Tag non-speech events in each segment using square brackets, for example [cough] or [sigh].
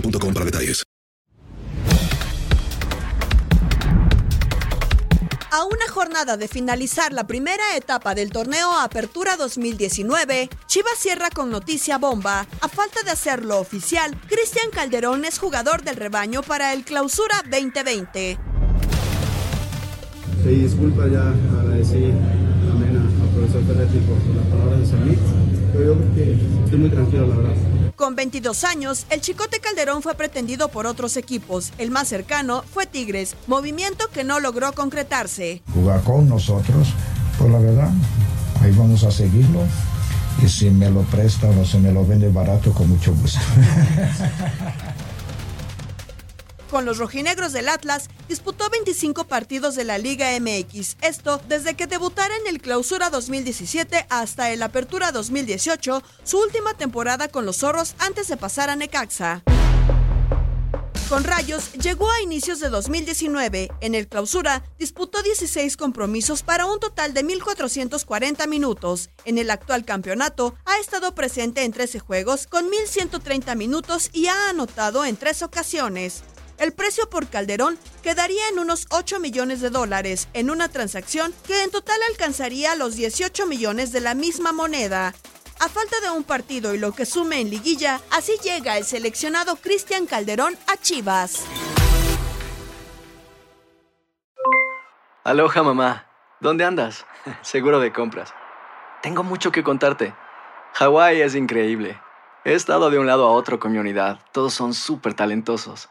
boostmobile.com para detalles. A una jornada de finalizar la primera etapa del torneo Apertura 2019, Chivas cierra con noticia bomba. A falta de hacerlo oficial, Cristian Calderón es jugador del rebaño para el Clausura 2020. Sí, disculpa, ya agradecí también al profesor Ferretti por, por las palabras de Samit, pero yo creo que estoy muy tranquilo, la verdad. Con 22 años, el Chicote Calderón fue pretendido por otros equipos. El más cercano fue Tigres, movimiento que no logró concretarse. jugar con nosotros, pues la verdad, ahí vamos a seguirlo. Y si me lo presta o se me lo vende barato, con mucho gusto. [laughs] Con los rojinegros del Atlas, disputó 25 partidos de la Liga MX. Esto desde que debutara en el Clausura 2017 hasta el Apertura 2018, su última temporada con los zorros antes de pasar a Necaxa. Con Rayos llegó a inicios de 2019. En el clausura disputó 16 compromisos para un total de 1.440 minutos. En el actual campeonato ha estado presente en 13 juegos con 1.130 minutos y ha anotado en tres ocasiones. El precio por Calderón quedaría en unos 8 millones de dólares en una transacción que en total alcanzaría los 18 millones de la misma moneda. A falta de un partido y lo que sume en liguilla, así llega el seleccionado Cristian Calderón a Chivas. Aloha mamá, ¿dónde andas? [laughs] Seguro de compras. Tengo mucho que contarte. Hawái es increíble. He estado de un lado a otro con mi unidad. Todos son súper talentosos.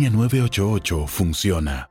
línea 988 funciona.